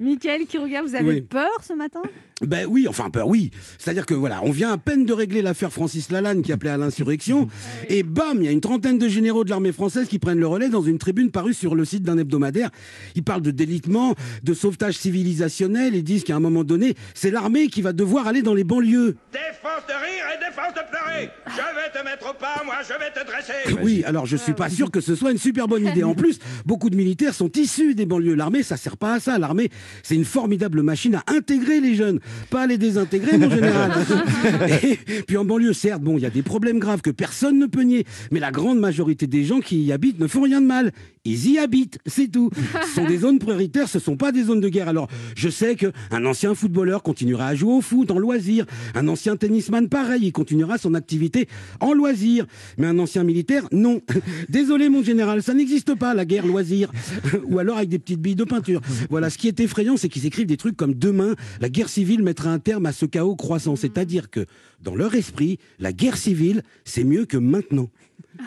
Michael qui regarde, vous avez Oui. peur ce matin? Ben oui, enfin peur, oui. C'est-à-dire que voilà, on vient à peine de régler l'affaire Francis Lalanne qui appelait à l'insurrection, et bam, il y a une trentaine de généraux de l'armée française qui prennent le relais dans une tribune parue sur le site d'un hebdomadaire. Ils parlent de délitement, de sauvetage civilisationnel, et disent qu'à un moment donné, c'est l'armée qui va devoir aller dans les banlieues. Défense de rire et défense de pleurer. Je vais te mettre au pas, moi, je vais te dresser. Oui, alors je suis pas sûr que ce soit une super bonne idée. En plus, beaucoup de militaires sont issus des banlieues. L'armée, ça sert pas à ça. L'armée, c'est une formidable machine à intégrer les jeunes, pas à les désintégrer, mon général. Et puis en banlieue, certes, bon, il y a des problèmes graves que personne ne peut nier, mais la grande majorité des gens qui y habitent ne font rien de mal. Ils y habitent, c'est tout. Ce sont des zones prioritaires, ce sont pas des zones de guerre. Alors, je sais que un ancien footballeur continuera à jouer au foot en loisir, un ancien tennisman pareil, il continuera son activité en loisir, mais un ancien militaire, non. Désolé mon général, ça n'existe pas la guerre loisir, ou alors avec des petites billes de peinture. Voilà, ce qui est effrayant, c'est qu'ils écrivent des trucs comme demain, la guerre civile mettra un terme à ce chaos croissant, c'est-à-dire que dans leur esprit, la guerre civile, c'est mieux que maintenant.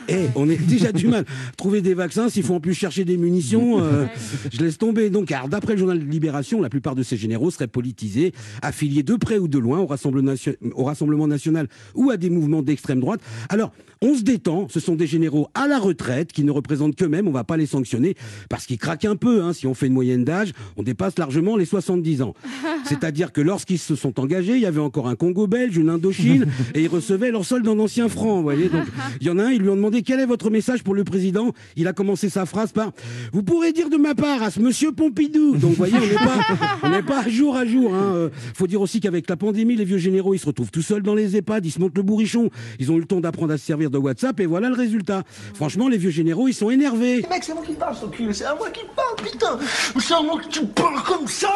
Eh, on est déjà du mal. Trouver des vaccins, s'il faut en plus chercher des munitions, euh, je laisse tomber. Donc, d'après le journal Libération, la plupart de ces généraux seraient politisés, affiliés de près ou de loin au, Rassemble- nation- au Rassemblement national ou à des mouvements d'extrême droite. Alors, on se détend. Ce sont des généraux à la retraite qui ne représentent qu'eux-mêmes. On va pas les sanctionner parce qu'ils craquent un peu. hein. Si on fait une moyenne d'âge, on dépasse largement les 70 ans. C'est-à-dire que lorsqu'ils se sont engagés, il y avait encore un Congo belge, une Indochine, et ils recevaient leur solde en anciens francs. Vous voyez, donc il y en a un, ils lui ont demandé quel est votre message pour le président. Il a commencé sa phrase par Vous pourrez dire de ma part à ce monsieur Pompidou. Donc vous voyez, on n'est pas, pas jour à jour. Hein. Euh, faut dire aussi qu'avec la pandémie, les vieux généraux, ils se retrouvent tout seuls dans les EHPAD, ils se montent le bourrichon. Ils ont eu le temps d'apprendre à se servir de WhatsApp, et voilà le résultat. Franchement, les vieux généraux, ils sont énervés. Mec, c'est moi qui parle, son cul. C'est à moi qui parle, putain. C'est à moi que tu parles comme ça.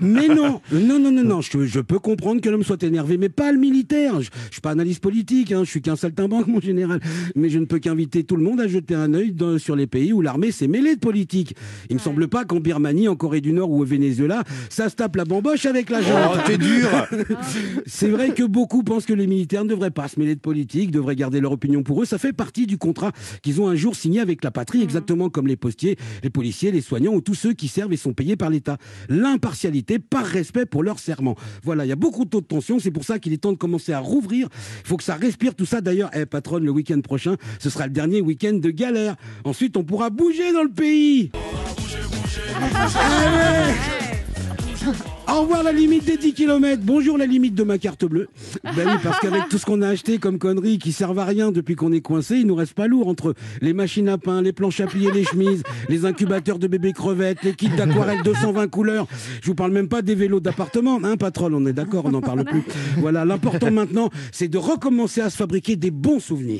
Mais non, non, non, non, non, je, je peux comprendre que l'homme soit énervé, mais pas le militaire. Je, je suis pas analyste politique, hein, je suis qu'un saltimbanque, mon général. Mais je ne peux qu'inviter tout le monde à jeter un œil dans- sur les pays où l'armée s'est mêlée de politique. Il me semble pas qu'en Birmanie, en Corée du Nord ou au Venezuela, ça se tape la bamboche avec la jambe. Oh, t'es dur C'est vrai que beaucoup pensent que les militaires ne devraient pas se mêler de politique, devraient garder leur opinion pour eux. Ça fait partie du contrat qu'ils ont un jour signé avec la patrie, exactement comme les postiers, les policiers, les soignants ou tous ceux qui servent et sont payés par l'État. L'impartialité par respect pour leur serment. Voilà, il y a beaucoup de taux de tension. C'est pour ça qu'il est temps de commencer à rouvrir. Il faut que ça respire tout ça. D'ailleurs, eh, patronne, le week-end prochain, ce sera le dernier week-end de galère. Ensuite, on pourra bouger dans le pays. Allez au revoir la limite des 10 km. Bonjour la limite de ma carte bleue. Ben oui, parce qu'avec tout ce qu'on a acheté comme conneries qui servent à rien depuis qu'on est coincé, il nous reste pas lourd entre les machines à pain, les planches à plier, les chemises, les incubateurs de bébés crevettes, les kits d'aquarelle 220 couleurs. Je vous parle même pas des vélos d'appartement, hein, patron, on est d'accord, on n'en parle plus. Voilà, l'important maintenant, c'est de recommencer à se fabriquer des bons souvenirs.